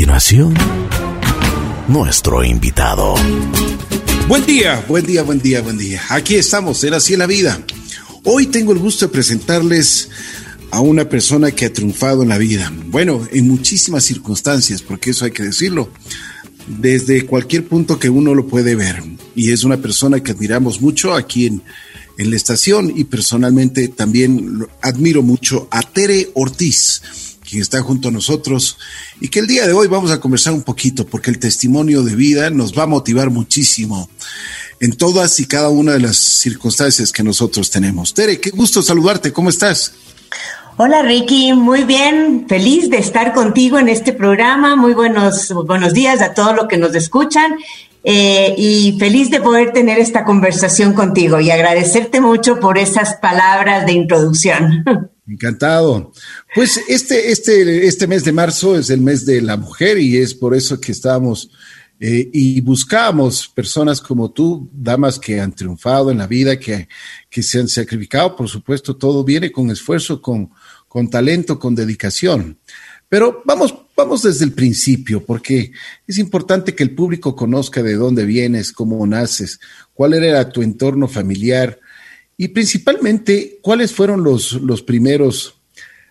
continuación, nuestro invitado. Buen día, buen día, buen día, buen día. Aquí estamos, en Así en la Vida. Hoy tengo el gusto de presentarles a una persona que ha triunfado en la vida. Bueno, en muchísimas circunstancias, porque eso hay que decirlo. Desde cualquier punto que uno lo puede ver. Y es una persona que admiramos mucho aquí en, en la estación y personalmente también admiro mucho a Tere Ortiz quien está junto a nosotros y que el día de hoy vamos a conversar un poquito porque el testimonio de vida nos va a motivar muchísimo en todas y cada una de las circunstancias que nosotros tenemos. Tere, qué gusto saludarte, ¿cómo estás? Hola Ricky, muy bien, feliz de estar contigo en este programa. Muy buenos, buenos días a todos los que nos escuchan eh, y feliz de poder tener esta conversación contigo y agradecerte mucho por esas palabras de introducción. Encantado. Pues este, este, este mes de marzo es el mes de la mujer y es por eso que estamos eh, y buscamos personas como tú, damas que han triunfado en la vida, que, que se han sacrificado. Por supuesto, todo viene con esfuerzo, con, con talento, con dedicación. Pero vamos, vamos desde el principio, porque es importante que el público conozca de dónde vienes, cómo naces, cuál era tu entorno familiar, y principalmente, ¿cuáles fueron los, los primeros,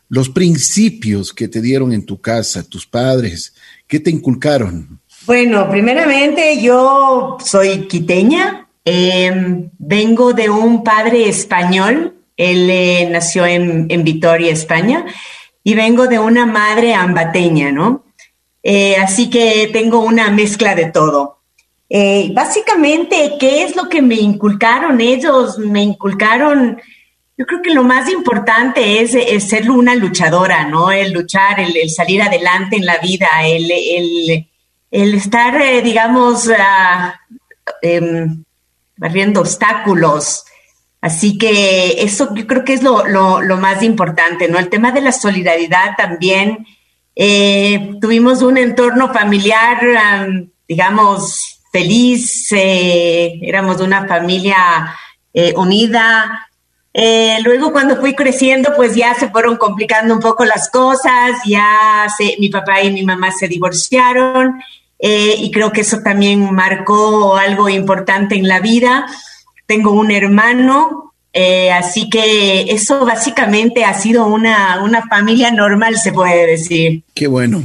los principios que te dieron en tu casa, tus padres? ¿Qué te inculcaron? Bueno, primeramente yo soy quiteña, em, vengo de un padre español, él eh, nació en, en, Vitoria, España, y vengo de una madre ambateña, ¿no? Eh, así que tengo una mezcla de todo. Eh, básicamente, ¿qué es lo que me inculcaron ellos? Me inculcaron, yo creo que lo más importante es, ser una luchadora, ¿no? El luchar, el, salir adelante en la vida, el, el, estar, eh, digamos, em, barriendo obstáculos. Así que eso yo creo que es lo, lo, más importante, ¿no? El tema de la solidaridad también. Eh, tuvimos un entorno familiar, digamos, feliz, eh, éramos una familia eh, unida. Eh, luego cuando fui creciendo, pues ya se fueron complicando un poco las cosas, ya mi papá y mi mamá se divorciaron y creo que eso también marcó algo importante en la vida. Tengo un hermano, así que eso básicamente ha sido una, una familia normal, se puede decir. Qué bueno.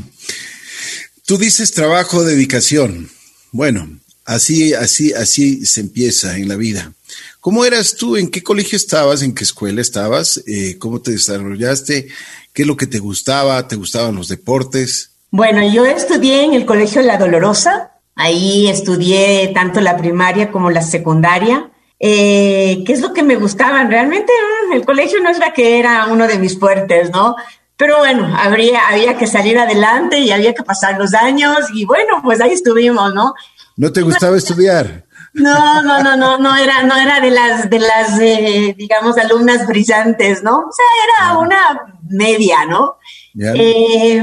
Tú dices trabajo, dedicación. Bueno, así, así, así se empieza en la vida. ¿Cómo eras tú? ¿En qué colegio estabas? ¿En qué escuela estabas? Eh, ¿Cómo te desarrollaste? ¿Qué es lo que te gustaba? ¿Te gustaban los deportes? Bueno, yo estudié en el Colegio La Dolorosa. Ahí estudié tanto la primaria como la secundaria. Eh, ¿Qué es lo que me gustaban? Realmente mm, el colegio no es la que era uno de mis fuertes, ¿no? Pero bueno, habría, había que salir adelante y había que pasar los años y bueno, pues ahí estuvimos, ¿no? ¿No te gustaba estudiar? No, no, no, no, no era, no era de las, de las, eh, digamos, alumnas brillantes, ¿no? O sea, era una media, ¿no? Eh,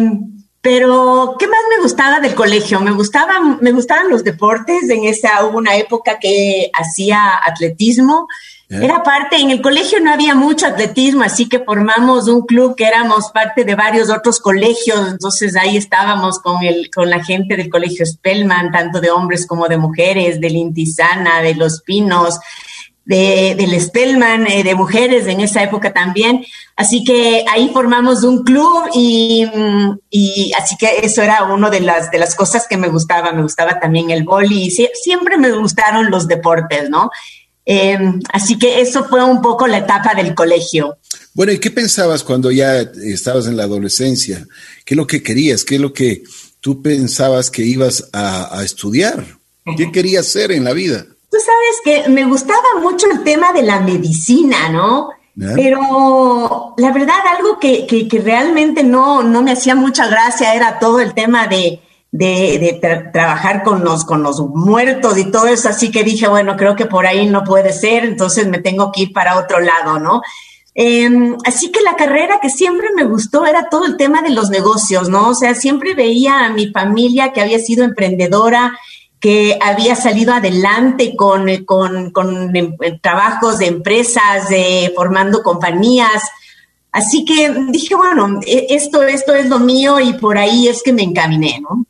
pero, ¿qué más me gustaba del colegio? Me gustaban, me gustaban los deportes. En esa hubo una época que hacía atletismo. Era parte, en el colegio no había mucho atletismo, así que formamos un club que éramos parte de varios otros colegios, entonces ahí estábamos con, el, con la gente del colegio Spellman, tanto de hombres como de mujeres, del Intisana, de Los Pinos, de, del Spellman, eh, de mujeres en esa época también. Así que ahí formamos un club y, y, así que eso era una de las, de las cosas que me gustaba. Me gustaba también el boli y siempre me gustaron los deportes, ¿no? Em, así que eso fue un poco la etapa del colegio. Bueno, ¿y qué pensabas cuando ya estabas en la adolescencia? ¿Qué es lo que querías? ¿Qué es lo que tú pensabas que ibas a, estudiar? ¿Qué querías hacer en la vida? Tú sabes que me gustaba mucho el tema de la medicina, ¿no? Pero la verdad, algo que, que, realmente no, no me hacía mucha gracia era todo el tema de, de, trabajar con los, con los muertos y todo eso, así que dije, bueno, creo que por ahí no puede ser, entonces me tengo que ir para otro lado, ¿no? Em, así que la carrera que siempre me gustó era todo el tema de los negocios, ¿no? O sea, siempre veía a mi familia que había sido emprendedora, que había salido adelante con, con, con em, trabajos de empresas, de, formando compañías, Así que dije, bueno, e, esto, esto es lo mío y por ahí es que me encaminé, ¿no?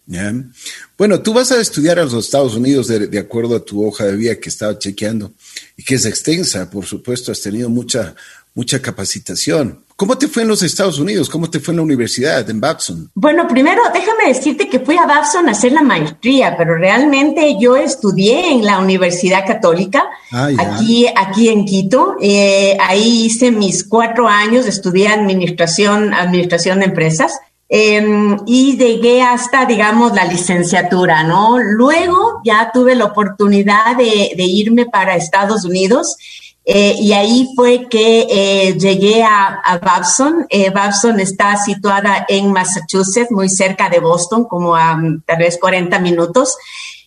Bueno, tú vas a estudiar a los Estados Unidos de, acuerdo a tu hoja de vida que estaba chequeando y que es extensa, por supuesto, has tenido mucha, mucha capacitación. ¿Cómo te fue en los Estados Unidos? ¿Cómo te fue en la universidad, en Babson? Bueno, primero déjame decirte que fui a Babson a hacer la maestría, pero realmente yo estudié en la Universidad Católica, ah, aquí, aquí en Quito. Eh, ahí hice mis cuatro años, estudié administración, administración de empresas. Em, y llegué hasta, digamos, la licenciatura, ¿no? Luego ya tuve la oportunidad de, de irme para Estados Unidos eh, y ahí fue que eh, llegué a, Babson. Eh, Babson está situada en Massachusetts, muy cerca de Boston, como a mm, tal vez 40 minutos.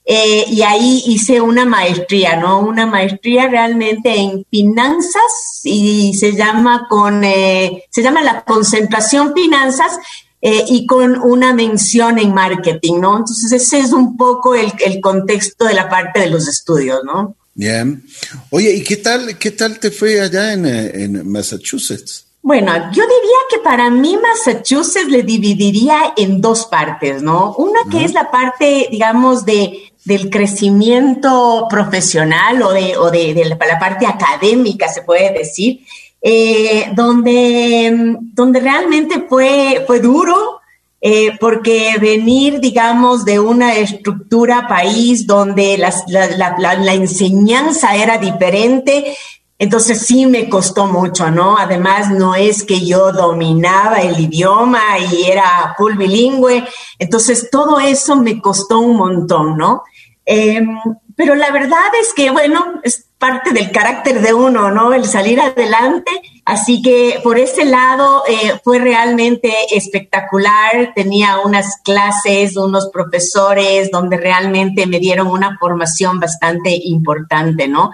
y ahí hice una maestría, ¿no? Una maestría realmente en finanzas y se llama con, se llama la concentración finanzas y con una mención en marketing, ¿no? Entonces ese es un poco el, el contexto de la parte de los estudios, ¿no? Bien. Oye, ¿y qué tal, qué tal te fue allá en, Massachusetts? Bueno, yo diría que para mí Massachusetts le dividiría en dos partes, ¿no? Una que es la parte, digamos, de, del crecimiento profesional o de, o de, la, parte académica, se puede decir, eh, donde, donde realmente fue, fue duro, eh, porque venir, digamos, de una estructura país donde la, enseñanza era diferente, entonces sí me costó mucho, ¿no? Además, no es que yo dominaba el idioma y era full bilingüe, entonces todo eso me costó un montón, ¿no? Em, pero la verdad es que, bueno, es parte del carácter de uno, ¿no? El salir adelante Así que por ese lado eh, fue realmente espectacular. Tenía unas clases, unos profesores donde realmente me dieron una formación bastante importante, ¿no?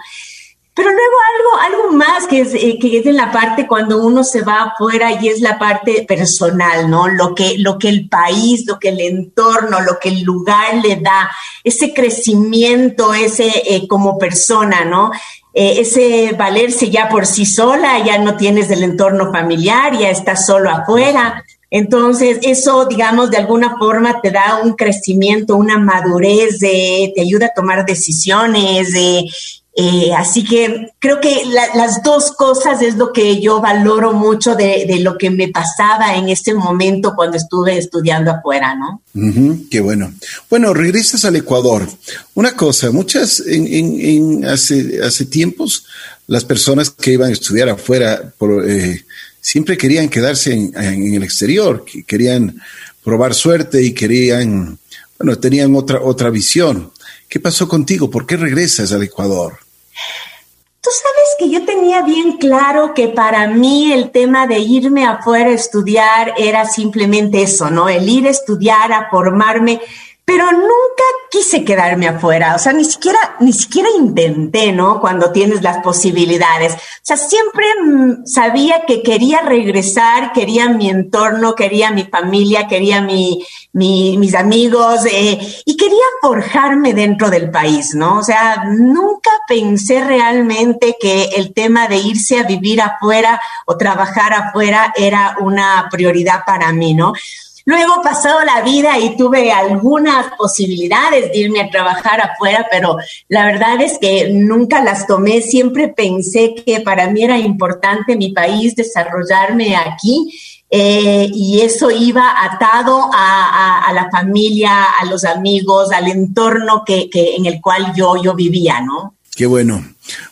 Pero luego algo, algo más que es, eh, que es en la parte cuando uno se va afuera y es la parte personal, ¿no? Lo que, lo que el país, lo que el entorno, lo que el lugar le da, ese crecimiento, ese eh, como persona, ¿no? Eh, ese valerse ya por sí sola, ya no tienes del entorno familiar, ya estás solo afuera. Entonces, eso, digamos, de alguna forma te da un crecimiento, una madurez, te ayuda a tomar decisiones, de, eh, así que creo que las dos cosas es lo que yo valoro mucho de, lo que me pasaba en ese momento cuando estuve estudiando afuera, ¿no? qué bueno. Bueno, regresas al Ecuador. Una cosa, muchas, en, hace, hace tiempos, las personas que iban a estudiar afuera eh, siempre querían quedarse en, en, el exterior, querían probar suerte y querían, bueno, tenían otra, otra visión. ¿Qué pasó contigo? ¿Por qué regresas al Ecuador? Tú sabes que yo tenía bien claro que para mí el tema de irme afuera a estudiar era simplemente eso, ¿no? El ir a estudiar, a formarme pero nunca quise quedarme afuera, o sea, ni siquiera, ni siquiera intenté, ¿no? Cuando tienes las posibilidades. O sea, siempre mm, sabía que quería regresar, quería mi entorno, quería mi familia, quería mi, mis amigos eh, y quería forjarme dentro del país, ¿no? O sea, nunca pensé realmente que el tema de irse a vivir afuera o trabajar afuera era una prioridad para mí, ¿no? Luego pasado la vida y tuve algunas posibilidades de irme a trabajar afuera, pero la verdad es que nunca las tomé. Siempre pensé que para mí era importante mi país, desarrollarme aquí. Eh, y eso iba atado a, la familia, a los amigos, al entorno que, en el cual yo, yo vivía, ¿no? Qué bueno.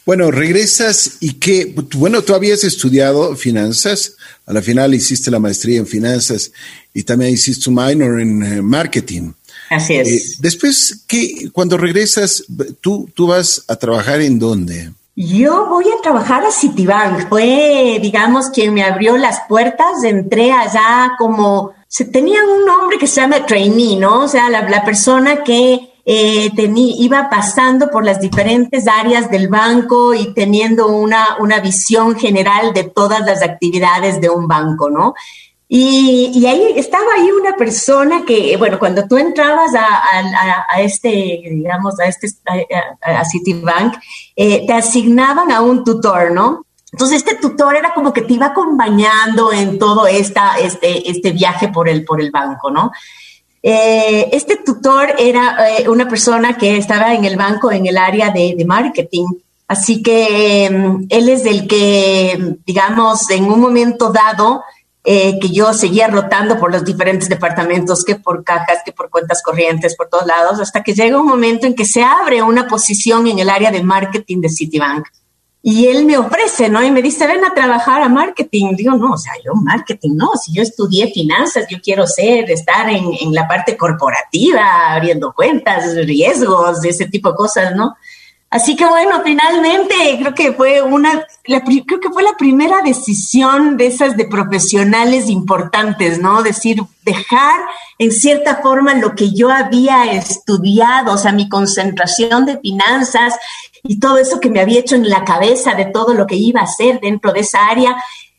Bueno, regresas y qué, bueno, tú habías estudiado finanzas, a la final hiciste la maestría en finanzas y también hiciste un minor en eh, marketing. Así es. Eh, después, ¿qué, cuando regresas, tú, tú vas a trabajar en dónde? Yo voy a trabajar a Citibank. Fue, digamos, quien me abrió las puertas. Entré allá como, se tenía un nombre que se llama trainee, ¿no? O sea, la, la persona que eh, iba pasando por las diferentes áreas del banco y teniendo una, una visión general de todas las actividades de un banco, ¿no? Y, ahí estaba ahí una persona que, bueno, cuando tú entrabas a, este, digamos, a este, a, Citibank, eh, te asignaban a un tutor, ¿no? Entonces este tutor era como que te iba acompañando en todo esta, este, este viaje por el, por el banco, ¿no? Eh, este tutor era eh, una persona que estaba en el banco en el área de, marketing. Así que em, él es el que, digamos, en un momento dado, eh, que yo seguía rotando por los diferentes departamentos, que por cajas, que por cuentas corrientes, por todos lados, hasta que llega un momento en que se abre una posición en el área de marketing de Citibank. Y él me ofrece, ¿no? Y me dice, ven a trabajar a marketing. Digo, no, o sea, yo marketing, no, si yo estudié finanzas, yo quiero ser, estar en, en la parte corporativa, abriendo cuentas, riesgos, ese tipo de cosas, ¿no? Así que bueno, finalmente creo que fue una, creo que fue la primera decisión de esas de profesionales importantes, ¿no? Decir, dejar en cierta forma lo que yo había estudiado, o sea, mi concentración de finanzas y todo eso que me había hecho en la cabeza de todo lo que iba a hacer dentro de esa área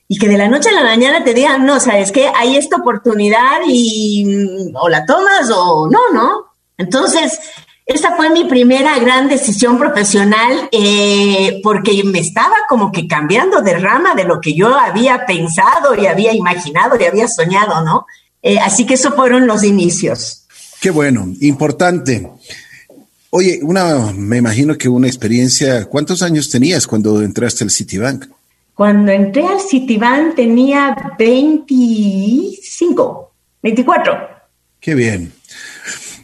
y que de la noche a la mañana te digan, no, sabes que hay esta oportunidad y mm, o la tomas o no, ¿no? Entonces, esa fue mi primera gran decisión profesional eh, porque me estaba como que cambiando de rama de lo que yo había pensado y había imaginado y había soñado, ¿no? Eh, así que esos fueron los inicios. Qué bueno, importante. Oye, una, me imagino que una experiencia, ¿cuántos años tenías cuando entraste al Citibank? Cuando entré al Citibank tenía 25, 24. Qué bien.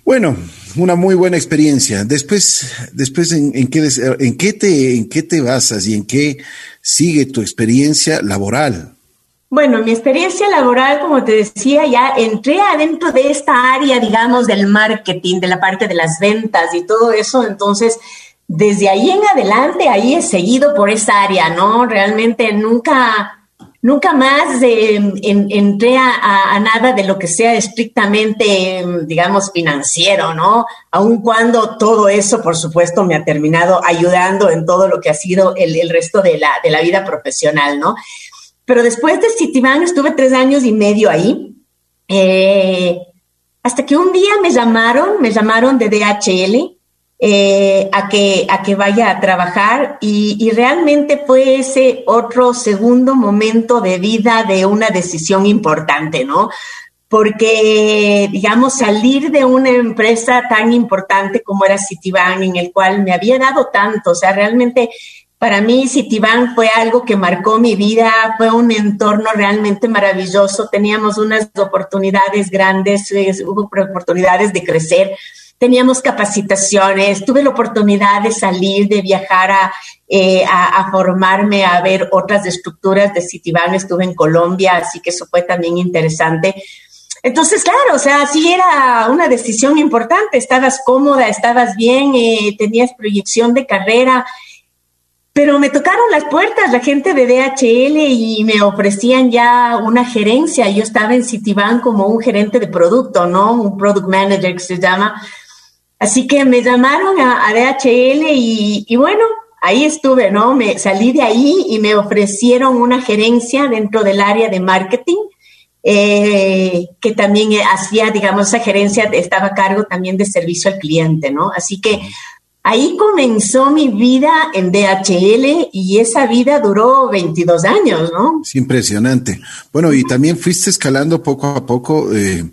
Bueno, una muy buena experiencia. Después, después en, qué, en, qué te, ¿en qué te basas y en qué sigue tu experiencia laboral? Bueno, mi experiencia laboral, como te decía, ya entré adentro de esta área, digamos, del marketing, de la parte de las ventas y todo eso. Entonces, desde ahí en adelante, ahí he seguido por esa área, ¿no? Realmente nunca Nunca más entré a, nada de lo que sea estrictamente, digamos, financiero, ¿no? Aun cuando todo eso, por supuesto, me ha terminado ayudando en todo lo que ha sido el, resto de la, de la vida profesional, ¿no? Pero después de Citibank estuve tres años y medio ahí. Eh, hasta que un día me llamaron, me llamaron de DHL eh, a, que, a que vaya a trabajar y, realmente fue ese otro segundo momento de vida de una decisión importante, ¿no? Porque, digamos, salir de una empresa tan importante como era Citibank, en el cual me había dado tanto, o sea, realmente para mí Citibank fue algo que marcó mi vida, fue un entorno realmente maravilloso, teníamos unas oportunidades grandes, hubo oportunidades de crecer teníamos capacitaciones, tuve la oportunidad de salir, de viajar eh, a, formarme, a ver otras estructuras de Citibank, estuve en Colombia, así que eso fue también interesante. Entonces, claro, o sea, sí era una decisión importante, estabas cómoda, estabas bien, eh, tenías proyección de carrera, pero me tocaron las puertas la gente de DHL y me ofrecían ya una gerencia. Yo estaba en Citibank como un gerente de producto, ¿no? Un product manager que se llama. Así que me llamaron a, DHL y, bueno, ahí estuve, ¿no? Me salí de ahí y me ofrecieron una gerencia dentro del área de marketing, eh, que también hacía, digamos, esa gerencia estaba a cargo también de servicio al cliente, ¿no? Así que ahí comenzó mi vida en DHL y esa vida duró 22 años, ¿no? Es impresionante. Bueno, y también fuiste escalando poco a poco. Eh,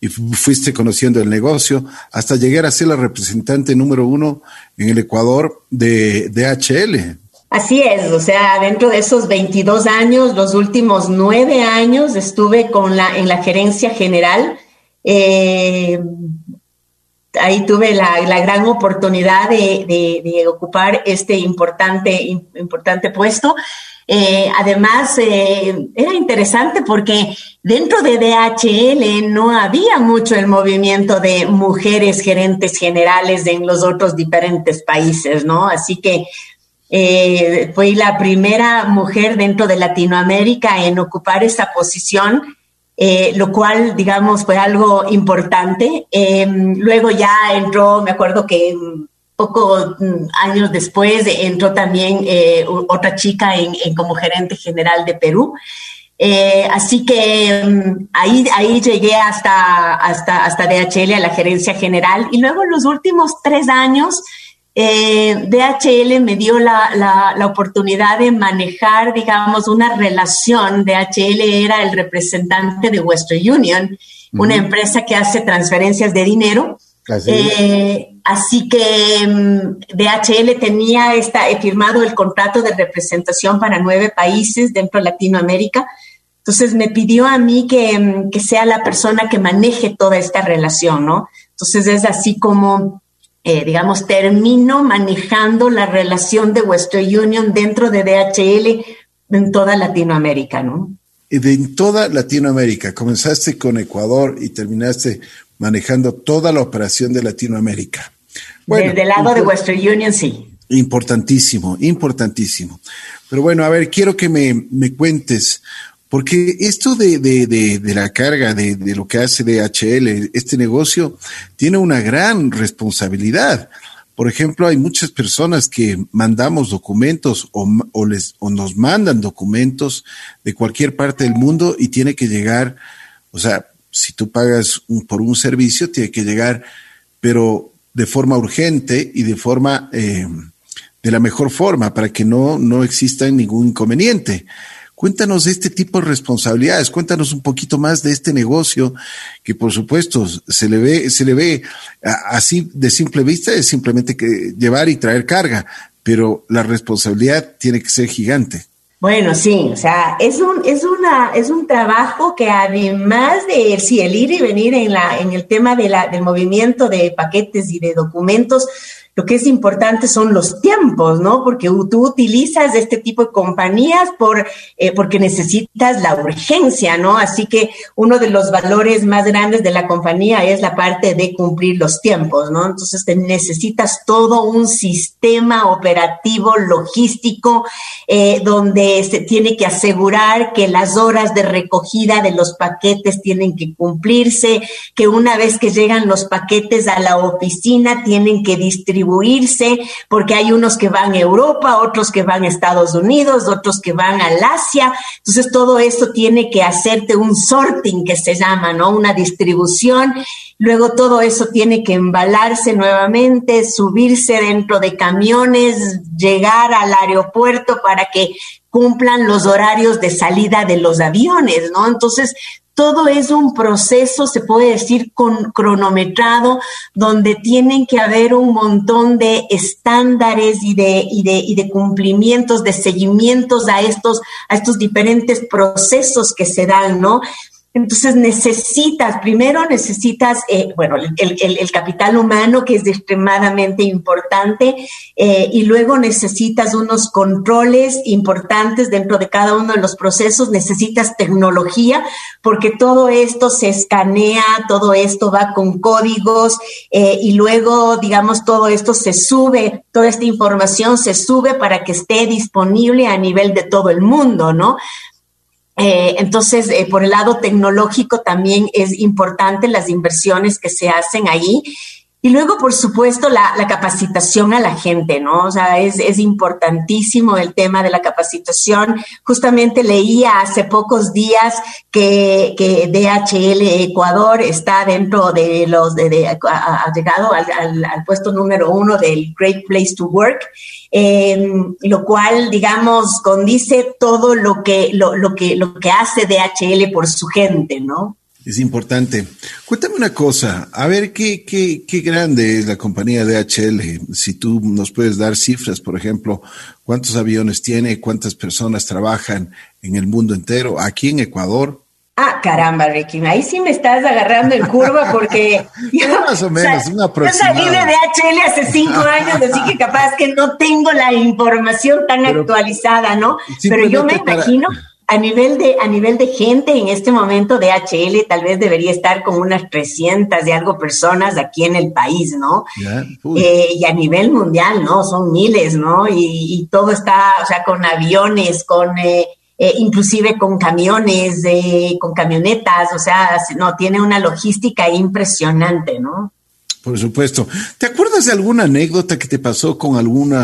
y fuiste conociendo el negocio hasta llegar a ser la representante número uno en el Ecuador de, DHL. Así es, o sea, dentro de esos 22 años, los últimos nueve años estuve con la, en la gerencia general. Eh, ahí tuve la, gran oportunidad de, de, ocupar este importante, importante puesto. Eh, además, eh, era interesante porque dentro de DHL no había mucho el movimiento de mujeres gerentes generales en los otros diferentes países, ¿no? Así que eh, fui la primera mujer dentro de Latinoamérica en ocupar esa posición. Lo cual, digamos, fue algo importante. luego ya entró, me acuerdo que poco mm, años después entró también eh, otra chica en, como gerente general de Perú. Eh, así que mm, ahí, ahí llegué hasta, hasta, hasta DHL, a la gerencia general. Y luego los últimos tres años, eh, DHL me dio la, la, la, oportunidad de manejar, digamos, una relación. DHL era el representante de Western Union una empresa que hace transferencias de dinero. Así, eh, así que mm, DHL tenía esta, he firmado el contrato de representación para nueve países dentro de Latinoamérica. Entonces me pidió a mí que, mm, que sea la persona que maneje toda esta relación, ¿no? Entonces es así como eh, digamos, termino manejando la relación de Western Union dentro de DHL en toda Latinoamérica, ¿no? En toda Latinoamérica, comenzaste con Ecuador y terminaste manejando toda la operación de Latinoamérica. Bueno, Desde el lado de Western Union, sí. Importantísimo, importantísimo. Pero bueno, a ver, quiero que me, me cuentes porque esto de, de, de, la carga, de, lo que hace DHL, este negocio, tiene una gran responsabilidad. Por ejemplo, hay muchas personas que mandamos documentos o, o, les, o nos mandan documentos de cualquier parte del mundo y tiene que llegar, o sea, si tú pagas por un servicio, tiene que llegar, pero de forma urgente y de forma, eh, de la mejor forma, para que no, no exista ningún inconveniente. Cuéntanos de este tipo de responsabilidades, cuéntanos un poquito más de este negocio que por supuesto se le ve, se le ve así de simple vista, es simplemente que llevar y traer carga, pero la responsabilidad tiene que ser gigante. Bueno, sí, o sea, es un, es una, es un trabajo que además de sí, el ir y venir en la, en el tema de la, del movimiento de paquetes y de documentos, lo que es importante son los tiempos, ¿no? Porque tú utilizas este tipo de compañías por, eh, porque necesitas la urgencia, ¿no? Así que uno de los valores más grandes de la compañía es la parte de cumplir los tiempos, ¿no? Entonces te necesitas todo un sistema operativo, logístico, eh, donde se tiene que asegurar que las horas de recogida de los paquetes tienen que cumplirse, que una vez que llegan los paquetes a la oficina tienen que distribuir distribuirse, porque hay unos que van a Europa, otros que van a Estados Unidos, otros que van al Asia. Entonces todo esto tiene que hacerte un sorting que se llama, ¿no? Una distribución. Luego todo eso tiene que embalarse nuevamente, subirse dentro de camiones, llegar al aeropuerto para que cumplan los horarios de salida de los aviones, ¿no? Entonces, todo es un proceso, se puede decir, con, cronometrado, donde tienen que haber un montón de estándares y de, y de, y de cumplimientos, de seguimientos a estos, a estos diferentes procesos que se dan, ¿no? Entonces necesitas, primero necesitas, eh, bueno, el, capital humano que es extremadamente importante eh, y luego necesitas unos controles importantes dentro de cada uno de los procesos, necesitas tecnología porque todo esto se escanea, todo esto va con códigos eh, y luego, digamos, todo esto se sube, toda esta información se sube para que esté disponible a nivel de todo el mundo, ¿no? Eh, entonces, eh, por el lado tecnológico también es importante las inversiones que se hacen ahí. Y luego, por supuesto, la, capacitación a la gente, ¿no? O sea, es, importantísimo el tema de la capacitación. Justamente leía hace pocos días que, que DHL Ecuador está dentro de los, de, ha, llegado al, puesto número uno del Great Place to Work. Em, lo cual, digamos, condice todo lo que, lo, que, lo que hace DHL por su gente, ¿no? Es importante. Cuéntame una cosa, a ver qué, qué, qué grande es la compañía DHL. Si tú nos puedes dar cifras, por ejemplo, cuántos aviones tiene, cuántas personas trabajan en el mundo entero, aquí en Ecuador. Ah, caramba, Ricky, ahí sí me estás agarrando en curva porque yo, más o menos, una Yo salí de DHL hace cinco años, así que capaz que no tengo la información tan actualizada, ¿no? Pero yo me imagino a nivel de a nivel de gente en este momento DHL tal vez debería estar con unas 300 y algo personas aquí en el país, ¿no? Eh, y a nivel mundial, ¿no? Son miles, ¿no? Y, todo está, o sea, con aviones, con eh, eh, inclusive con camiones, con camionetas, o sea, no, tiene una logística impresionante, ¿no? Por supuesto. ¿Te acuerdas de alguna anécdota que te pasó con algún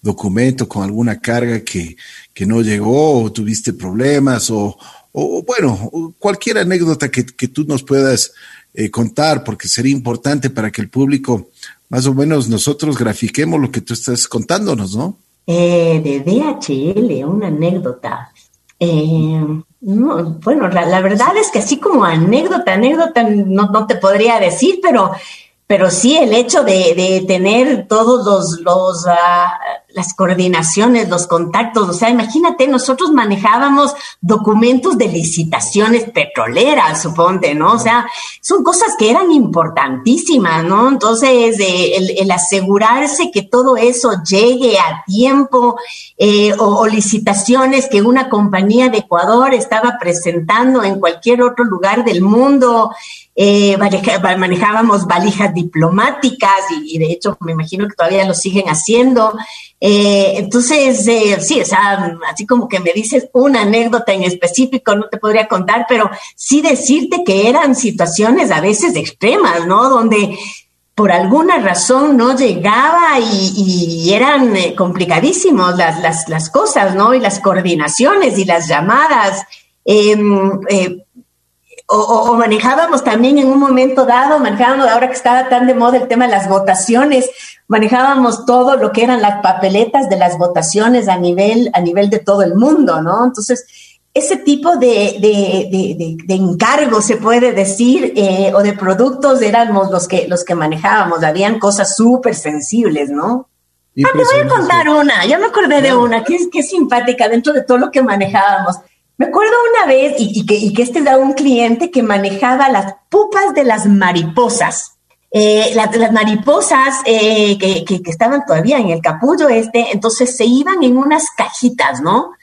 documento, con alguna carga que, que no llegó o tuviste problemas o, o bueno, cualquier anécdota que, que tú nos puedas eh, contar, porque sería importante para que el público, más o menos nosotros grafiquemos lo que tú estás contándonos, ¿no? Eh, de DHL, una anécdota. Eh, bueno, la, verdad es que así como anécdota, anécdota, no, no te podría decir, pero pero sí el hecho de, tener todos los, los ah, las coordinaciones, los contactos, o sea, imagínate, nosotros manejábamos documentos de licitaciones petroleras, suponte, ¿no? O sea, son cosas que eran importantísimas, ¿no? Entonces, el, asegurarse que todo eso llegue a tiempo eh, o licitaciones que una compañía de Ecuador estaba presentando en cualquier otro lugar del mundo, eh, manejábamos valijas diplomáticas y, de hecho me imagino que todavía lo siguen haciendo. Eh, entonces, eh, sí, o sea, así como que me dices una anécdota en específico, no te podría contar, pero sí decirte que eran situaciones a veces extremas, ¿no? Donde por alguna razón no llegaba y, eran complicadísimos las, las, las, cosas, ¿no? Y las coordinaciones y las llamadas. Em, o, manejábamos también en un momento dado, manejábamos, ahora que estaba tan de moda el tema de las votaciones, manejábamos todo lo que eran las papeletas de las votaciones a nivel, a nivel de todo el mundo, ¿no? Entonces, ese tipo de, de, de, encargo, se puede decir, eh, o de productos éramos los que, los que manejábamos, habían cosas súper sensibles, ¿no? Ah, te voy a contar una, ya me acordé de una, que que es simpática dentro de todo lo que manejábamos. Me acuerdo una vez, y, que, este era un cliente que manejaba las pupas de las mariposas. Eh, las mariposas eh, que, que, estaban todavía en el capullo este, entonces se iban en unas cajitas, ¿no?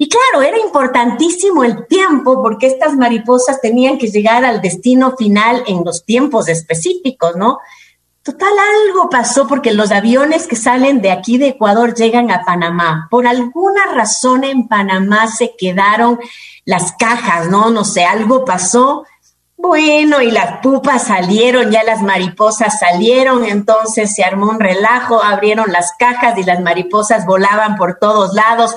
Y claro, era importantísimo el tiempo porque estas mariposas tenían que llegar al destino final en los tiempos específicos, ¿no? Total, algo pasó porque los aviones que salen de aquí de Ecuador llegan a Panamá. Por alguna razón en Panamá se quedaron las cajas, ¿no? No sé, algo pasó. Bueno, y las pupas salieron, ya las mariposas salieron, entonces se armó un relajo, abrieron las cajas y las mariposas volaban por todos lados.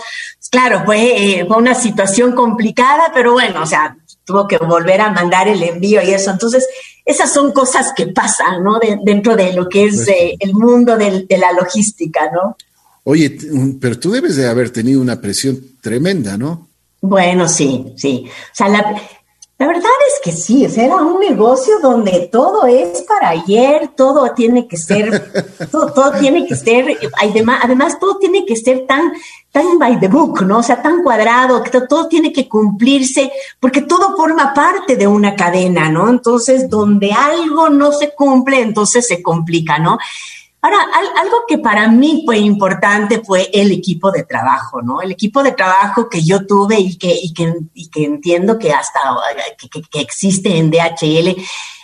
Claro, fue, eh, una situación complicada, pero bueno, o sea, tuvo que volver a mandar el envío y eso. Entonces, esas son cosas que pasan, ¿no? dentro de lo que es pues eh, el mundo de la logística, ¿no? Oye, pero tú debes de haber tenido una presión tremenda, ¿no? Bueno, sí, sí. O sea, la, la verdad es que sí, o sea, era un negocio donde todo es para ayer, todo tiene que ser, todo, tiene que ser, además, además todo tiene que ser tan, tan by the book, ¿no? O sea, tan cuadrado, que todo tiene que cumplirse, porque todo forma parte de una cadena, ¿no? Entonces, donde algo no se cumple, entonces se complica, ¿no? Ahora, algo que para mí fue importante fue el equipo de trabajo, ¿no? El equipo de trabajo que yo tuve y que, y que, y que entiendo que hasta que, que existe en DHL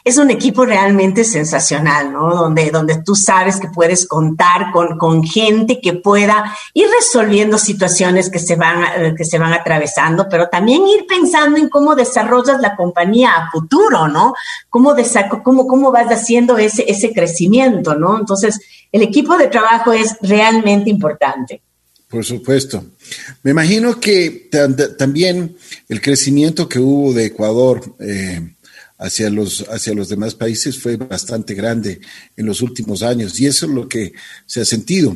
es un equipo realmente sensacional, ¿no? Donde, donde tú sabes que puedes contar con, con gente que pueda ir resolviendo situaciones que se, van, eh, que se van atravesando, pero también ir pensando en cómo desarrollas la compañía a futuro, ¿no? Cómo, cómo, cómo vas haciendo ese, ese crecimiento, ¿no? Entonces, el equipo de trabajo es realmente importante. Por supuesto. Me imagino que también el crecimiento que hubo de Ecuador eh, hacia los, hacia los demás países fue bastante grande en los últimos años y eso es lo que se ha sentido.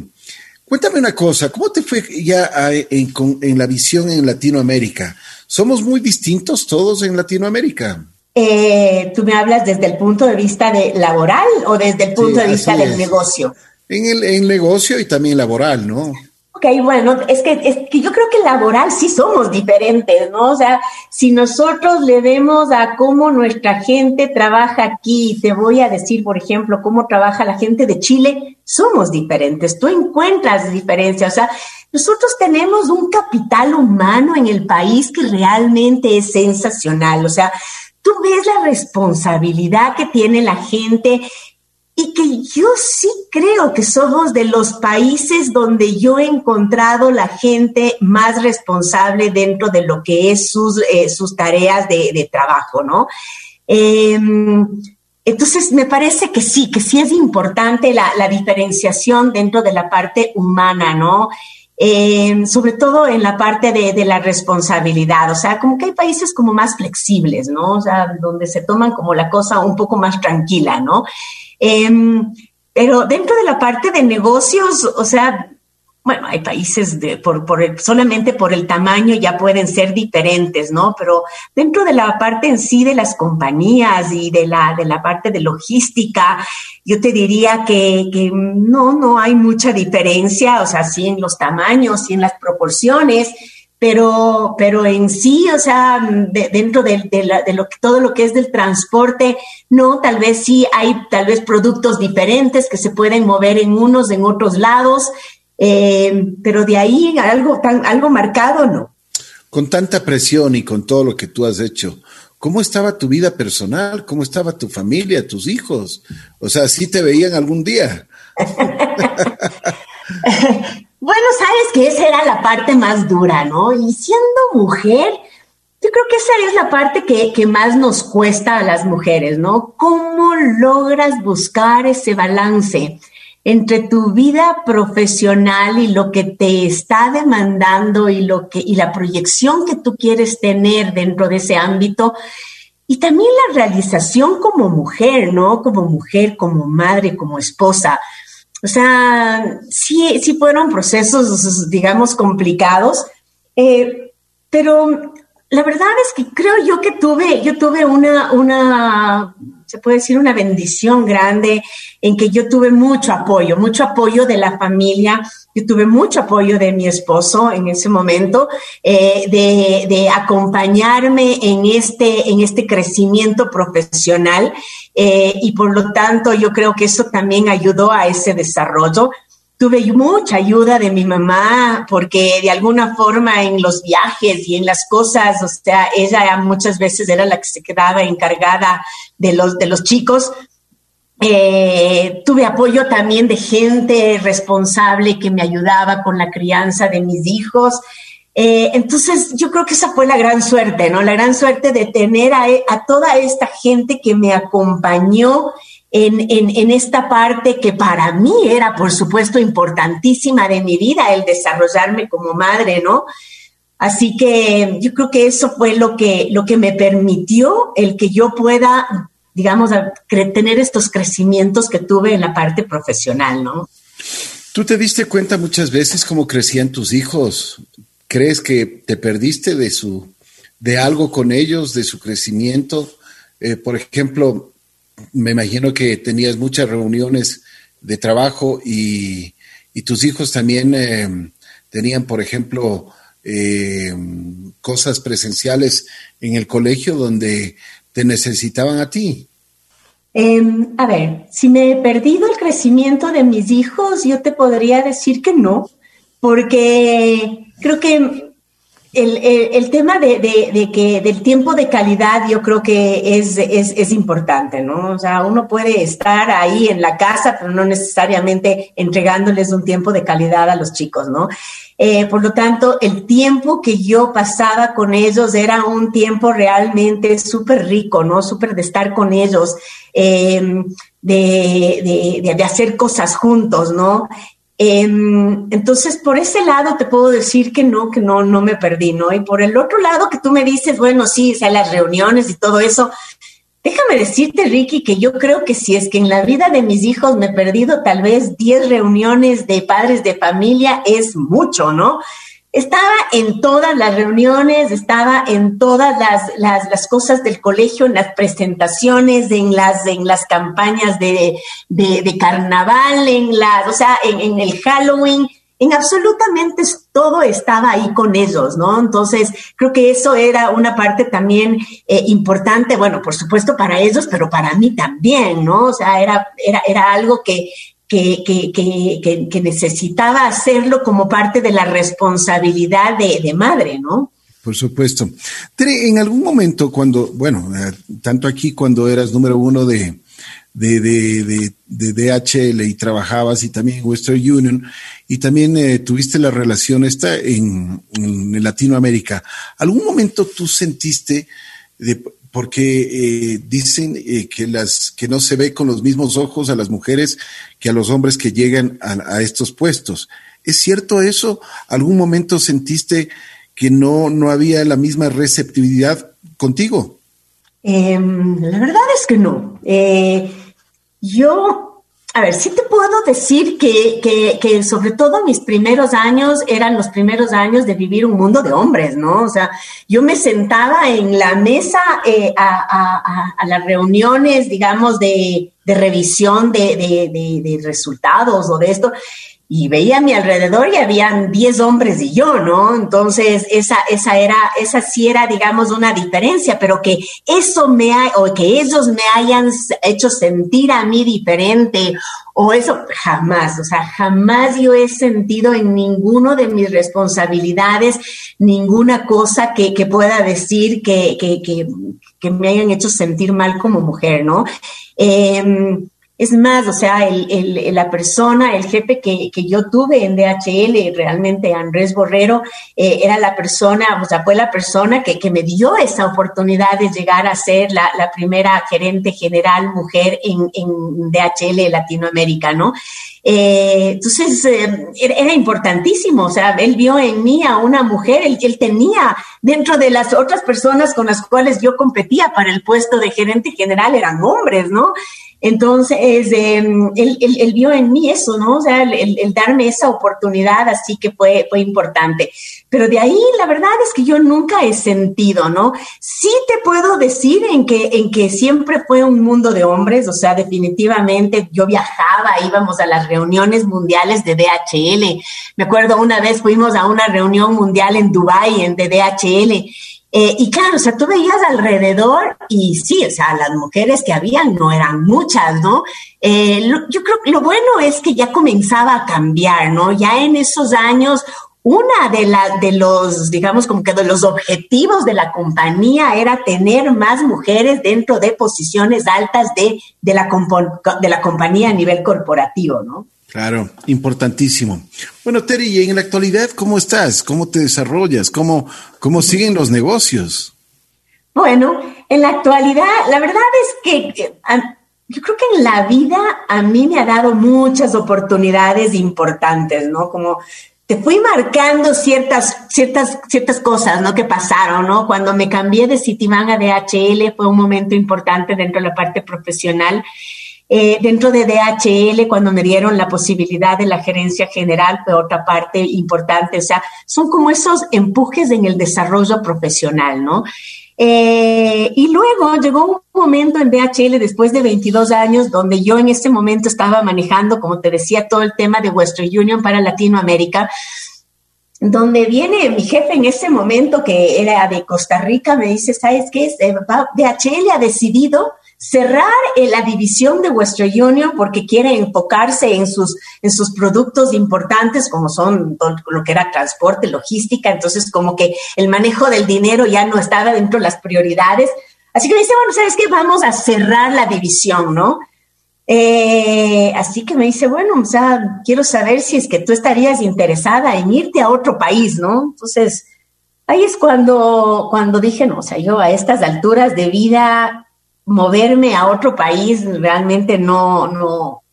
Cuéntame una cosa, ¿cómo te fue ya en, en, la visión en Latinoamérica? ¿Somos muy distintos todos en Latinoamérica? Eh, ¿Tú me hablas desde el punto de vista de laboral o desde el punto de vista del negocio? En el en negocio y también laboral, ¿no? Ok, bueno, es que, es que yo creo que laboral sí somos diferentes, ¿no? O sea, si nosotros le vemos a cómo nuestra gente trabaja aquí, te voy a decir, por ejemplo, cómo trabaja la gente de Chile, somos diferentes, tú encuentras diferencias, o sea, nosotros tenemos un capital humano en el país que realmente es sensacional, o sea, tú ves la responsabilidad que tiene la gente y que yo sí creo que somos de los países donde yo he encontrado la gente más responsable dentro de lo que es sus, eh, sus tareas de, trabajo, ¿no? Em, entonces, me parece que sí, que sí es importante la, diferenciación dentro de la parte humana, ¿no? Em, sobre todo en la parte de, de, la responsabilidad, o sea, como que hay países como más flexibles, ¿no? O sea, donde se toman como la cosa un poco más tranquila, ¿no? Em, pero dentro de la parte de negocios, o sea, bueno, hay países de, por, por solamente por el tamaño ya pueden ser diferentes, ¿no? Pero dentro de la parte en sí de las compañías y de la, de la parte de logística, yo te diría que, que no, no hay mucha diferencia, o sea, sí en los tamaños, sí en las proporciones, pero, pero en sí, o sea, dentro de, de, lo, todo lo que es del transporte, no, tal vez sí hay tal vez productos diferentes que se pueden mover en unos, en otros lados, eh, pero de ahí algo, tan, algo marcado, no. Con tanta presión y con todo lo que tú has hecho, ¿cómo estaba tu vida personal? ¿Cómo estaba tu familia, tus hijos? O sea, ¿sí te veían algún día? bueno, sabes que esa era la parte más dura, ¿no? Y siendo mujer, yo creo que esa es la parte que, que, más nos cuesta a las mujeres, ¿no? ¿Cómo logras buscar ese balance entre tu vida profesional y lo que te está demandando y lo que y la proyección que tú quieres tener dentro de ese ámbito y también la realización como mujer, ¿no? Como mujer, como madre, como esposa. O sea, sí, sí fueron procesos, digamos, complicados, eh, pero la verdad es que creo yo que tuve, yo tuve una, una se puede decir, una bendición grande en que yo tuve mucho apoyo, mucho apoyo de la familia, yo tuve mucho apoyo de mi esposo en ese momento, eh, de, acompañarme en este, en este crecimiento profesional eh, y por lo tanto yo creo que eso también ayudó a ese desarrollo tuve mucha ayuda de mi mamá porque de alguna forma en los viajes y en las cosas, o sea, ella muchas veces era la que se quedaba encargada de los, de los chicos. Eh, tuve apoyo también de gente responsable que me ayudaba con la crianza de mis hijos. Eh, entonces, yo creo que esa fue la gran suerte, ¿no? La gran suerte de tener a, a toda esta gente que me acompañó en, esta parte que para mí era, por supuesto, importantísima de mi vida, el desarrollarme como madre, ¿no? Así que yo creo que eso fue lo que, lo que me permitió el que yo pueda, digamos, tener estos crecimientos que tuve en la parte profesional, ¿no? ¿Tú te diste cuenta muchas veces cómo crecían tus hijos? ¿Crees que te perdiste de su, de algo con ellos, de su crecimiento? Eh, por ejemplo, me imagino que tenías muchas reuniones de trabajo y, tus hijos también eh, tenían, por ejemplo, eh, cosas presenciales en el colegio donde te necesitaban a ti. Em, a ver, si me he perdido el crecimiento de mis hijos, yo te podría decir que no, porque creo que el, el, tema de, de, que del tiempo de calidad yo creo que es, es, es, importante, ¿no? O sea, uno puede estar ahí en la casa, pero no necesariamente entregándoles un tiempo de calidad a los chicos, ¿no? Eh, por lo tanto, el tiempo que yo pasaba con ellos era un tiempo realmente súper rico, ¿no? Súper de estar con ellos, eh, de, de, de, hacer cosas juntos, ¿no? Em, entonces, por ese lado te puedo decir que no, que no, no me perdí, ¿no? Y por el otro lado que tú me dices, bueno, sí, o sea, las reuniones y todo eso, déjame decirte, Ricky, que yo creo que si es que en la vida de mis hijos me he perdido tal vez 10 reuniones de padres de familia, es mucho, ¿no? Estaba en todas las reuniones, estaba en todas las, las, cosas del colegio, en las presentaciones, en las, en las campañas de, de, de carnaval, en las, o sea, en, en, el Halloween, en absolutamente todo estaba ahí con ellos, ¿no? Entonces, creo que eso era una parte también eh, importante, bueno, por supuesto para ellos, pero para mí también, ¿no? O sea, era, era, era algo que, que, necesitaba hacerlo como parte de la responsabilidad de, madre, ¿no? Por supuesto. en algún momento cuando, bueno, eh, tanto aquí cuando eras número uno de, de, DHL y trabajabas y también en Western Union y también eh, tuviste la relación esta en, en, Latinoamérica. ¿Algún momento tú sentiste de, porque eh, dicen eh, que las que no se ve con los mismos ojos a las mujeres que a los hombres que llegan a, estos puestos. ¿Es cierto eso? ¿Algún momento sentiste que no, no había la misma receptividad contigo? Em, la verdad es que no. Eh, yo a ver, sí te puedo decir que, que, sobre todo mis primeros años eran los primeros años de vivir un mundo de hombres, ¿no? O sea, yo me sentaba en la mesa eh, a, las reuniones, digamos, de, revisión de, de, resultados o de esto, y veía a mi alrededor y habían 10 hombres y yo, ¿no? Entonces, esa, esa era, esa sí era, digamos, una diferencia, pero que eso me ha, o que ellos me hayan hecho sentir a mí diferente, o eso, jamás, o sea, jamás yo he sentido en ninguno de mis responsabilidades ninguna cosa que, pueda decir que, que, me hayan hecho sentir mal como mujer, ¿no? Em, es más, o sea, el, la persona, el jefe que, yo tuve en DHL, realmente Andrés Borrero, eh, era la persona, o sea, fue la persona que, me dio esa oportunidad de llegar a ser la, primera gerente general mujer en, DHL Latinoamérica, ¿no? Eh, entonces, eh, era, importantísimo, o sea, él vio en mí a una mujer, él, él tenía dentro de las otras personas con las cuales yo competía para el puesto de gerente general, eran hombres, ¿no? Entonces, em, él, vio en mí eso, ¿no? O sea, el, darme esa oportunidad, así que fue, importante. Pero de ahí, la verdad es que yo nunca he sentido, ¿no? Sí te puedo decir en que, en que siempre fue un mundo de hombres, o sea, definitivamente yo viajaba, íbamos a las reuniones mundiales de DHL. Me acuerdo una vez fuimos a una reunión mundial en Dubái, en de DHL, eh, y claro, o sea, tú veías alrededor y sí, o sea, las mujeres que habían no eran muchas, ¿no? Eh, yo creo que lo bueno es que ya comenzaba a cambiar, ¿no? Ya en esos años, una de, la, de los, digamos, como que de los objetivos de la compañía era tener más mujeres dentro de posiciones altas de, de, la, de la compañía a nivel corporativo, ¿no? Claro, importantísimo. Bueno, Terry, ¿y en la actualidad cómo estás? ¿Cómo te desarrollas? ¿Cómo, cómo siguen los negocios? Bueno, en la actualidad, la verdad es que yo creo que en la vida a mí me ha dado muchas oportunidades importantes, ¿no? Como te fui marcando ciertas, ciertas, ciertas cosas, ¿no? Que pasaron, ¿no? Cuando me cambié de Citibank a DHL fue un momento importante dentro de la parte profesional. Eh, dentro de DHL, cuando me dieron la posibilidad de la gerencia general, fue otra parte importante. O sea, son como esos empujes en el desarrollo profesional, ¿no? Eh, y luego llegó un momento en DHL después de 22 años donde yo en ese momento estaba manejando, como te decía, todo el tema de Western Union para Latinoamérica, donde viene mi jefe en ese momento que era de Costa Rica, me dice, ¿sabes qué? DHL ha decidido cerrar la división de Western Union porque quiere enfocarse en sus, en sus productos importantes como son lo que era transporte, logística, entonces como que el manejo del dinero ya no estaba dentro de las prioridades. Así que me dice, bueno, ¿sabes qué? Vamos a cerrar la división, ¿no? Eh, así que me dice, bueno, o sea, quiero saber si es que tú estarías interesada en irte a otro país, ¿no? Entonces, ahí es cuando, cuando dije, no, o sea, yo a estas alturas de vida moverme a otro país realmente no, no,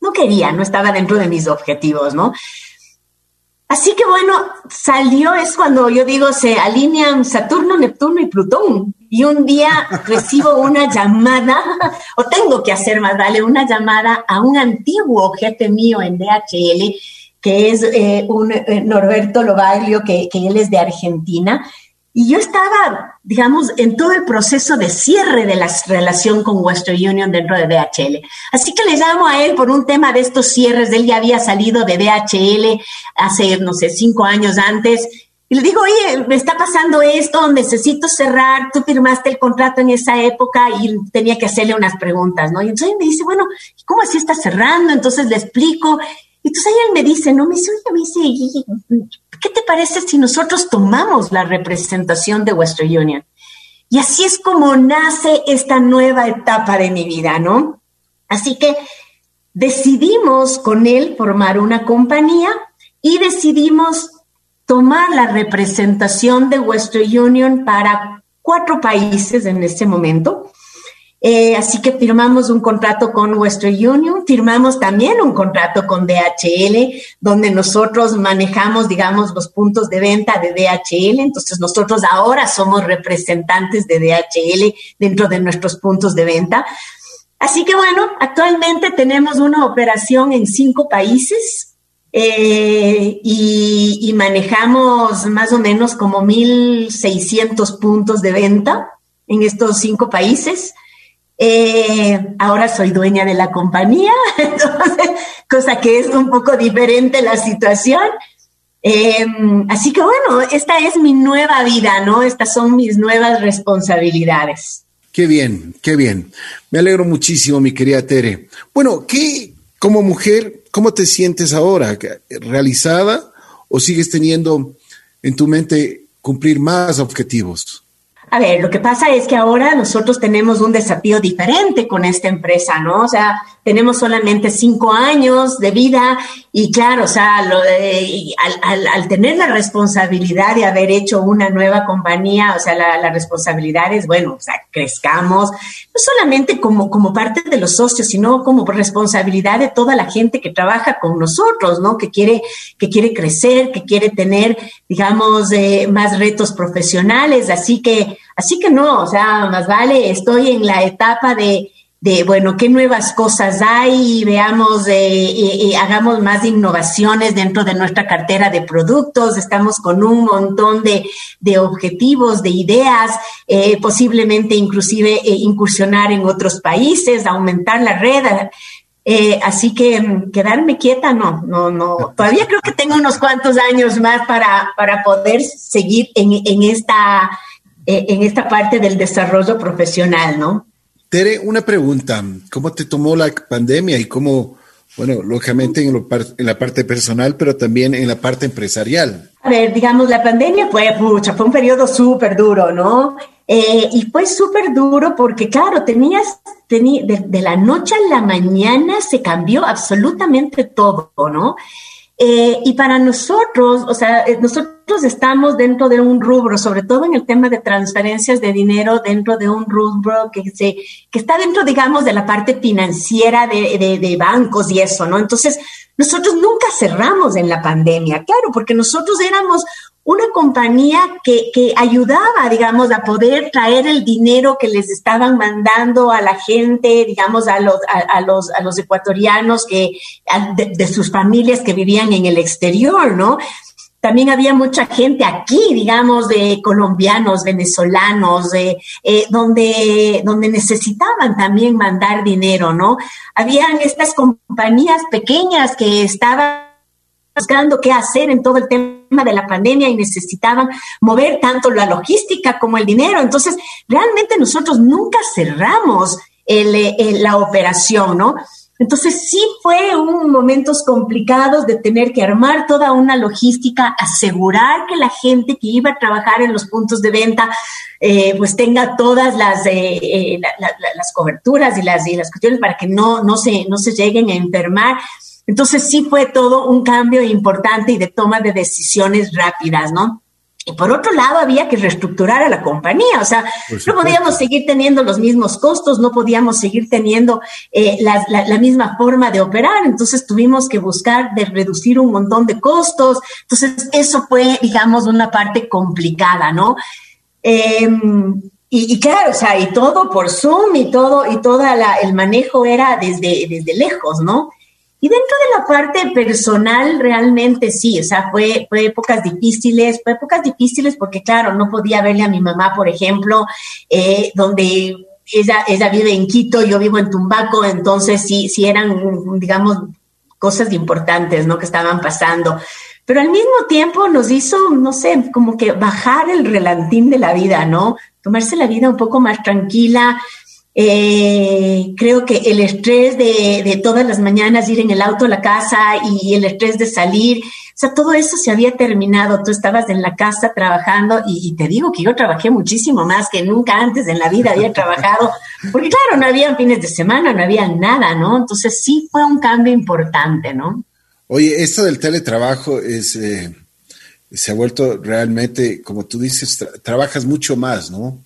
no quería, no estaba dentro de mis objetivos, ¿no? Así que bueno, salió, es cuando yo digo, se alinean Saturno, Neptuno y Plutón. Y un día recibo una llamada, o tengo que hacer más, vale, una llamada a un antiguo jefe mío en DHL, que es eh, un eh, Norberto Lobaglio, que, que él es de Argentina, y yo estaba, digamos, en todo el proceso de cierre de la relación con Western Union dentro de DHL. Así que le llamo a él por un tema de estos cierres. Él ya había salido de DHL hace, no sé, cinco años antes. Y le digo, oye, me está pasando esto, necesito cerrar, tú firmaste el contrato en esa época y tenía que hacerle unas preguntas, ¿no? Y entonces me dice, bueno, ¿cómo así está cerrando? Entonces le explico. Y entonces él me dice, no, me dice, oye, me dice, ¿qué te parece si nosotros tomamos la representación de Western Union? Y así es como nace esta nueva etapa de mi vida, ¿no? Así que decidimos con él formar una compañía y decidimos tomar la representación de Western Union para cuatro países en este momento. Eh, así que firmamos un contrato con Western Union, firmamos también un contrato con DHL, donde nosotros manejamos, digamos, los puntos de venta de DHL. Entonces, nosotros ahora somos representantes de DHL dentro de nuestros puntos de venta. Así que bueno, actualmente tenemos una operación en cinco países eh, y, manejamos más o menos como 1.600 puntos de venta en estos cinco países. Eh, ahora soy dueña de la compañía, cosa que es un poco diferente la situación. Eh, así que bueno, esta es mi nueva vida, ¿no? Estas son mis nuevas responsabilidades. Qué bien, qué bien. Me alegro muchísimo, mi querida Tere. Bueno, ¿qué, como mujer, cómo te sientes ahora? ¿Realizada o sigues teniendo en tu mente cumplir más objetivos? A ver, lo que pasa es que ahora nosotros tenemos un desafío diferente con esta empresa, ¿no? O sea, tenemos solamente cinco años de vida y claro, o sea, lo al, tener la responsabilidad de haber hecho una nueva compañía, o sea, la, responsabilidad es, bueno, o sea, crezcamos, no solamente como, como parte de los socios, sino como responsabilidad de toda la gente que trabaja con nosotros, ¿no? Que quiere, que quiere crecer, que quiere tener, digamos, eh, más retos profesionales. Así que, así que no, o sea, más vale, estoy en la etapa de de, bueno, qué nuevas cosas hay, veamos, eh, hagamos más innovaciones dentro de nuestra cartera de productos, estamos con un montón de, objetivos, de ideas, eh, posiblemente inclusive eh, incursionar en otros países, aumentar la red. así que mm, quedarme quieta, no, no, no. Todavía creo que tengo unos cuantos años más para, para poder seguir en, en esta, en esta parte del desarrollo profesional, ¿no? Tere, una pregunta. ¿Cómo te tomó la pandemia y cómo, bueno, lógicamente en, la parte personal, pero también en la parte empresarial? A ver, digamos, la pandemia fue, mucha, fue un periodo súper duro, ¿no? Eh, y fue súper duro porque, claro, tenías, de, la noche a la mañana se cambió absolutamente todo, ¿no? Eh, y para nosotros, o sea, eh, nosotros estamos dentro de un rubro, sobre todo en el tema de transferencias de dinero, dentro de un rubro que, se, que está dentro, digamos, de la parte financiera de, de, de bancos y eso, ¿no? Entonces, nosotros nunca cerramos en la pandemia, claro, porque nosotros éramos una compañía que, que, ayudaba, digamos, a poder traer el dinero que les estaban mandando a la gente, digamos, a los, a, los, a los ecuatorianos que, de, sus familias que vivían en el exterior, ¿no? También había mucha gente aquí, digamos, de colombianos, venezolanos, de, eh, donde, donde necesitaban también mandar dinero, ¿no? Habían estas compañías pequeñas que estaban buscando qué hacer en todo el tema de la pandemia y necesitaban mover tanto la logística como el dinero. Entonces, realmente nosotros nunca cerramos la operación, ¿no? Entonces sí fue un momentos complicados de tener que armar toda una logística, asegurar que la gente que iba a trabajar en los puntos de venta eh, pues tenga todas las, eh, eh, las coberturas y las, y las cuestiones para que no, no, se, no se lleguen a enfermar. Entonces sí fue todo un cambio importante y de toma de decisiones rápidas, ¿no? Y por otro lado, había que reestructurar a la compañía, o sea, no podíamos seguir teniendo los mismos costos, no podíamos seguir teniendo eh, la, la, misma forma de operar, entonces tuvimos que buscar de reducir un montón de costos, entonces eso fue, digamos, una parte complicada, ¿no? Em, y, y, claro, o sea, y todo por Zoom y todo, y todo el manejo era desde, desde lejos, ¿no? Y dentro de la parte personal, realmente sí, o sea, fue, fue épocas difíciles, fue épocas difíciles porque, claro, no podía verle a mi mamá, por ejemplo, eh, donde ella, ella vive en Quito, yo vivo en Tumbaco, entonces sí, sí eran, digamos, cosas importantes, ¿no? Que estaban pasando. Pero al mismo tiempo nos hizo, no sé, como que bajar el relantín de la vida, ¿no? Tomarse la vida un poco más tranquila, eh, creo que el estrés de, todas las mañanas ir en el auto a la casa y el estrés de salir, o sea, todo eso se había terminado. Tú estabas en la casa trabajando y, te digo que yo trabajé muchísimo más que nunca antes en la vida había trabajado, porque claro, no había fines de semana, no había nada, ¿no? Entonces sí fue un cambio importante, ¿no? Oye, esto del teletrabajo es... Eh, se ha vuelto realmente, como tú dices, trabajas mucho más, ¿no?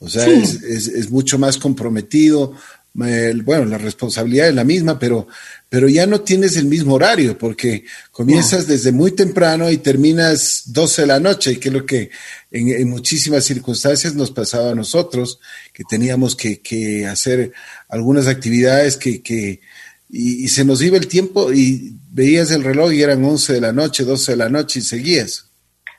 O sea, es, es, mucho más comprometido, bueno, la responsabilidad es la misma, pero, pero ya no tienes el mismo horario porque comienzas desde muy temprano y terminas 12 de la noche, que es lo que en, muchísimas circunstancias nos pasaba a nosotros, que teníamos que, hacer algunas actividades que, que y, y, se nos iba el tiempo y veías el reloj y eran 11 de la noche, 12 de la noche y seguías.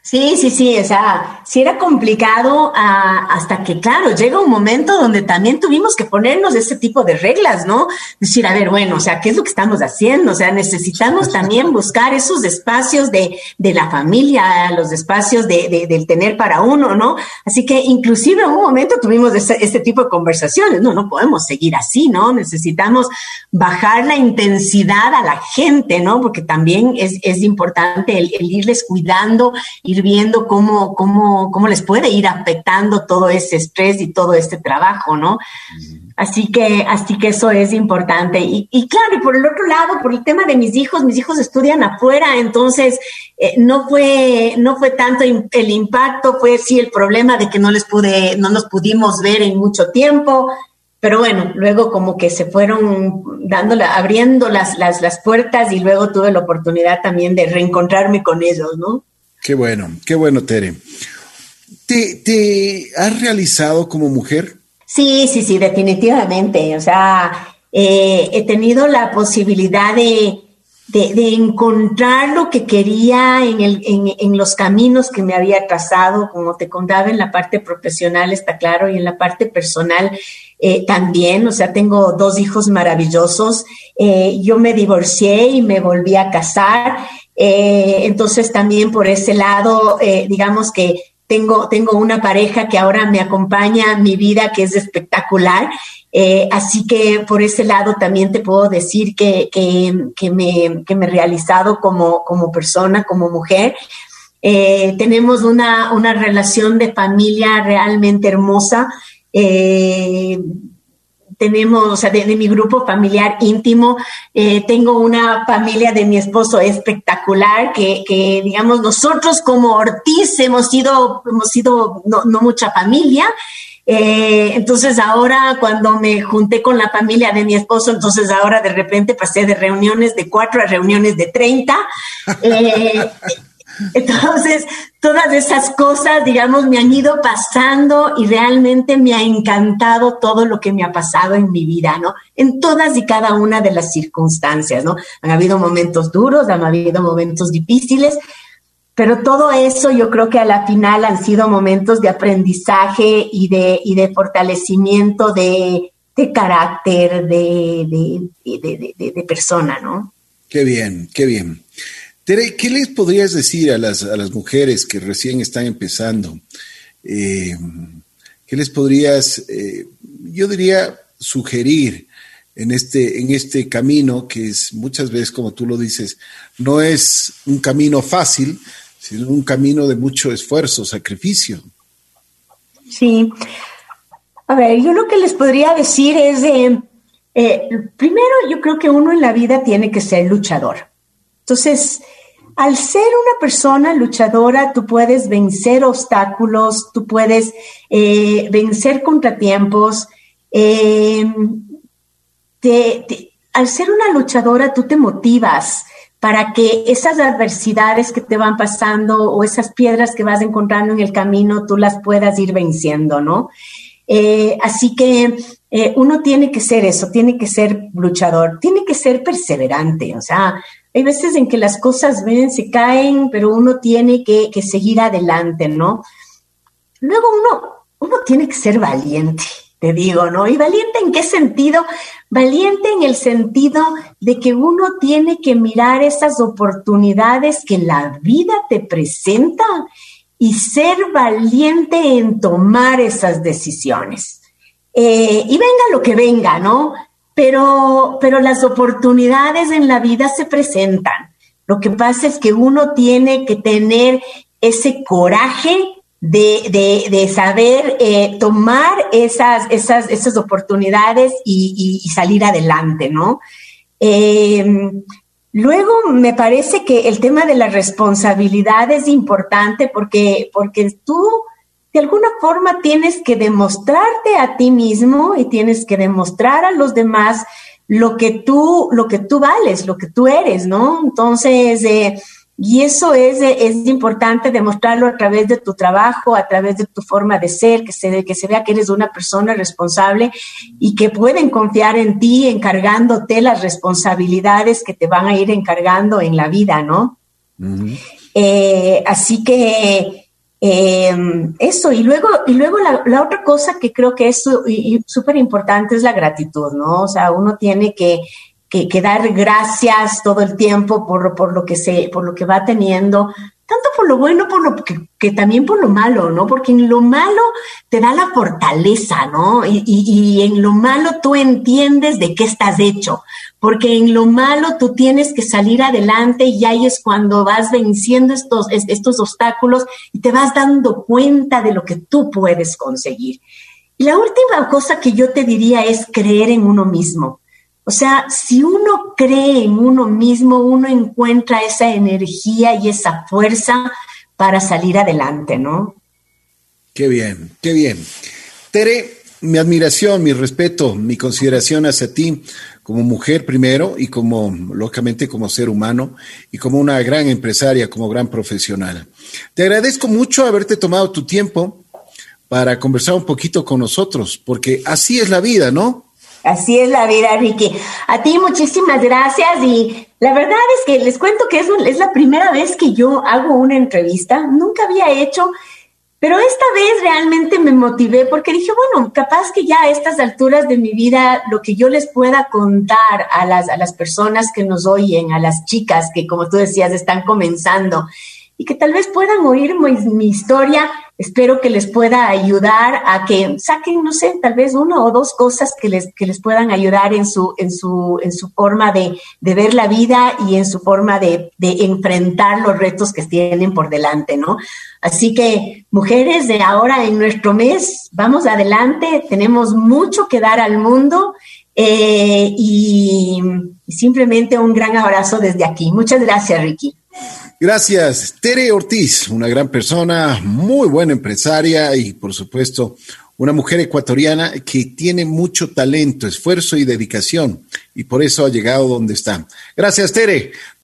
Sí, sí, sí, o sea, sí era complicado ah, hasta que, claro, llega un momento donde también tuvimos que ponernos ese tipo de reglas, ¿no? Decir, a ver, bueno, o sea, ¿qué es lo que estamos haciendo? O sea, necesitamos también buscar esos espacios de, de la familia, los espacios de, del tener para uno, ¿no? Así que inclusive en un momento tuvimos este tipo de conversaciones, no, no podemos seguir así, ¿no? Necesitamos bajar la intensidad a la gente, ¿no? Porque también es, es importante el, el irles cuidando ir viendo cómo, cómo, cómo les puede ir afectando todo ese estrés y todo este trabajo, ¿no? Así que, así que eso es importante. Y, y, claro, y por el otro lado, por el tema de mis hijos, mis hijos estudian afuera, entonces eh, no fue, no fue tanto el impacto, fue sí el problema de que no les pude, no nos pudimos ver en mucho tiempo. Pero bueno, luego como que se fueron dando, abriendo las, las, las puertas y luego tuve la oportunidad también de reencontrarme con ellos, ¿no? Qué bueno, qué bueno, Tere. ¿Te, has realizado como mujer? Sí, sí, sí, definitivamente. O sea, eh, he tenido la posibilidad de, de, encontrar lo que quería en, el, en, los caminos que me había trazado, como te contaba en la parte profesional, está claro, y en la parte personal eh, también. O sea, tengo dos hijos maravillosos. Eh, yo me divorcié y me volví a casar eh, entonces también por ese lado, digamos que tengo, tengo una pareja que ahora me acompaña en mi vida, que es espectacular. Así que por ese lado también te puedo decir que, que, me, que me, he realizado como, como persona, como mujer. tenemos una, una, relación de familia realmente hermosa tenemos, o sea, de, mi grupo familiar íntimo, eh, tengo una familia de mi esposo espectacular, que, que, digamos, nosotros como Ortiz hemos sido, hemos sido no, no mucha familia, eh, entonces ahora cuando me junté con la familia de mi esposo, entonces ahora de repente pasé de reuniones de cuatro a reuniones de treinta. Eh, entonces, todas esas cosas, digamos, me han ido pasando y realmente me ha encantado todo lo que me ha pasado en mi vida, ¿no? En todas y cada una de las circunstancias, ¿no? Han habido momentos duros, han habido momentos difíciles, pero todo eso yo creo que a la final han sido momentos de aprendizaje y de, y de fortalecimiento de, de carácter, de, de, de persona, ¿no? Qué bien, qué bien. ¿Qué les podrías decir a las, a las mujeres que recién están empezando? Eh, ¿Qué les podrías, eh, yo diría, sugerir en este, en este camino que es muchas veces, como tú lo dices, no es un camino fácil, sino un camino de mucho esfuerzo, sacrificio? Sí. A ver, yo lo que les podría decir es, de, eh, primero, yo creo que uno en la vida tiene que ser luchador. Entonces, al ser una persona luchadora, tú puedes vencer obstáculos, tú puedes eh, vencer contratiempos. Eh, al ser una luchadora, tú te motivas para que esas adversidades que te van pasando o esas piedras que vas encontrando en el camino, tú las puedas ir venciendo, ¿no? Eh, así que uno tiene que ser eso, tiene que ser luchador, tiene que ser perseverante, o sea, hay veces en que las cosas ven, se caen, pero uno tiene que, seguir adelante, ¿no? Luego uno, uno tiene que ser valiente, te digo, ¿no? ¿Y valiente en qué sentido? Valiente en el sentido de que uno tiene que mirar esas oportunidades que la vida te presenta y ser valiente en tomar esas decisiones. Eh, y venga lo que venga, ¿no? Pero, pero las oportunidades en la vida se presentan. Lo que pasa es que uno tiene que tener ese coraje de, saber eh, tomar esas, esas, esas oportunidades y, salir adelante, ¿no? Eh, luego me parece que el tema de la responsabilidad es importante porque, porque tú de alguna forma tienes que demostrarte a ti mismo y tienes que demostrar a los demás lo que tú, lo que tú vales, lo que tú eres, ¿no? Entonces, eh, y eso es, es importante demostrarlo a través de tu trabajo, a través de tu forma de ser, que se, que se vea que eres una persona responsable y que pueden confiar en ti encargándote las responsabilidades que te van a ir encargando en la vida, ¿no? Eh, así que eh, eso, y luego, y luego la, otra cosa que creo que es súper importante es la gratitud, ¿no? O sea, uno tiene que, dar gracias todo el tiempo por, lo que se, por lo que va teniendo, tanto por lo bueno, por lo que, también por lo malo, ¿no? Porque en lo malo te da la fortaleza, ¿no? Y, en lo malo tú entiendes de qué estás hecho, porque en lo malo tú tienes que salir adelante y ahí es cuando vas venciendo estos, estos obstáculos y te vas dando cuenta de lo que tú puedes conseguir. Y la última cosa que yo te diría es creer en uno mismo. O sea, si uno cree en uno mismo, uno encuentra esa energía y esa fuerza para salir adelante, ¿no? Qué bien, qué bien. Tere, mi admiración, mi respeto, mi consideración hacia ti como mujer primero y como, lógicamente, como ser humano y como una gran empresaria, como gran profesional. Te agradezco mucho haberte tomado tu tiempo para conversar un poquito con nosotros, porque así es la vida, ¿no? Así es la vida, Ricky. A ti muchísimas gracias y la verdad es que les cuento que es, es la primera vez que yo hago una entrevista. Nunca había hecho, pero esta vez realmente me motivé porque dije, bueno, capaz que ya a estas alturas de mi vida lo que yo les pueda contar a las, a las personas que nos oyen, a las chicas que como tú decías están comenzando y que tal vez puedan oír mi, historia. Espero que les pueda ayudar a que saquen, no sé, tal vez una o dos cosas que les, que les puedan ayudar en su, en su, en su forma de, de ver la vida y en su forma de, de, enfrentar los retos que tienen por delante, ¿no? Así que, mujeres, de ahora en nuestro mes, vamos adelante, tenemos mucho que dar al mundo. Eh, y simplemente un gran abrazo desde aquí. Muchas gracias, Ricky. Gracias, Tere Ortiz, una gran persona, muy buena empresaria y por supuesto una mujer ecuatoriana que tiene mucho talento, esfuerzo y dedicación y por eso ha llegado donde está. Gracias, Tere.